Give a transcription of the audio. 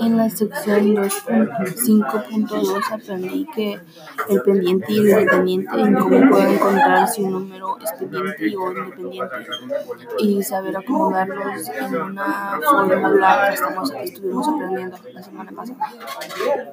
En la sección dos cinco punto dos aprendí que el pendiente y el independiente y cómo puedo encontrar si un número es pendiente o independiente y saber acomodarlos en una fórmula que estamos, estuvimos aprendiendo la semana pasada.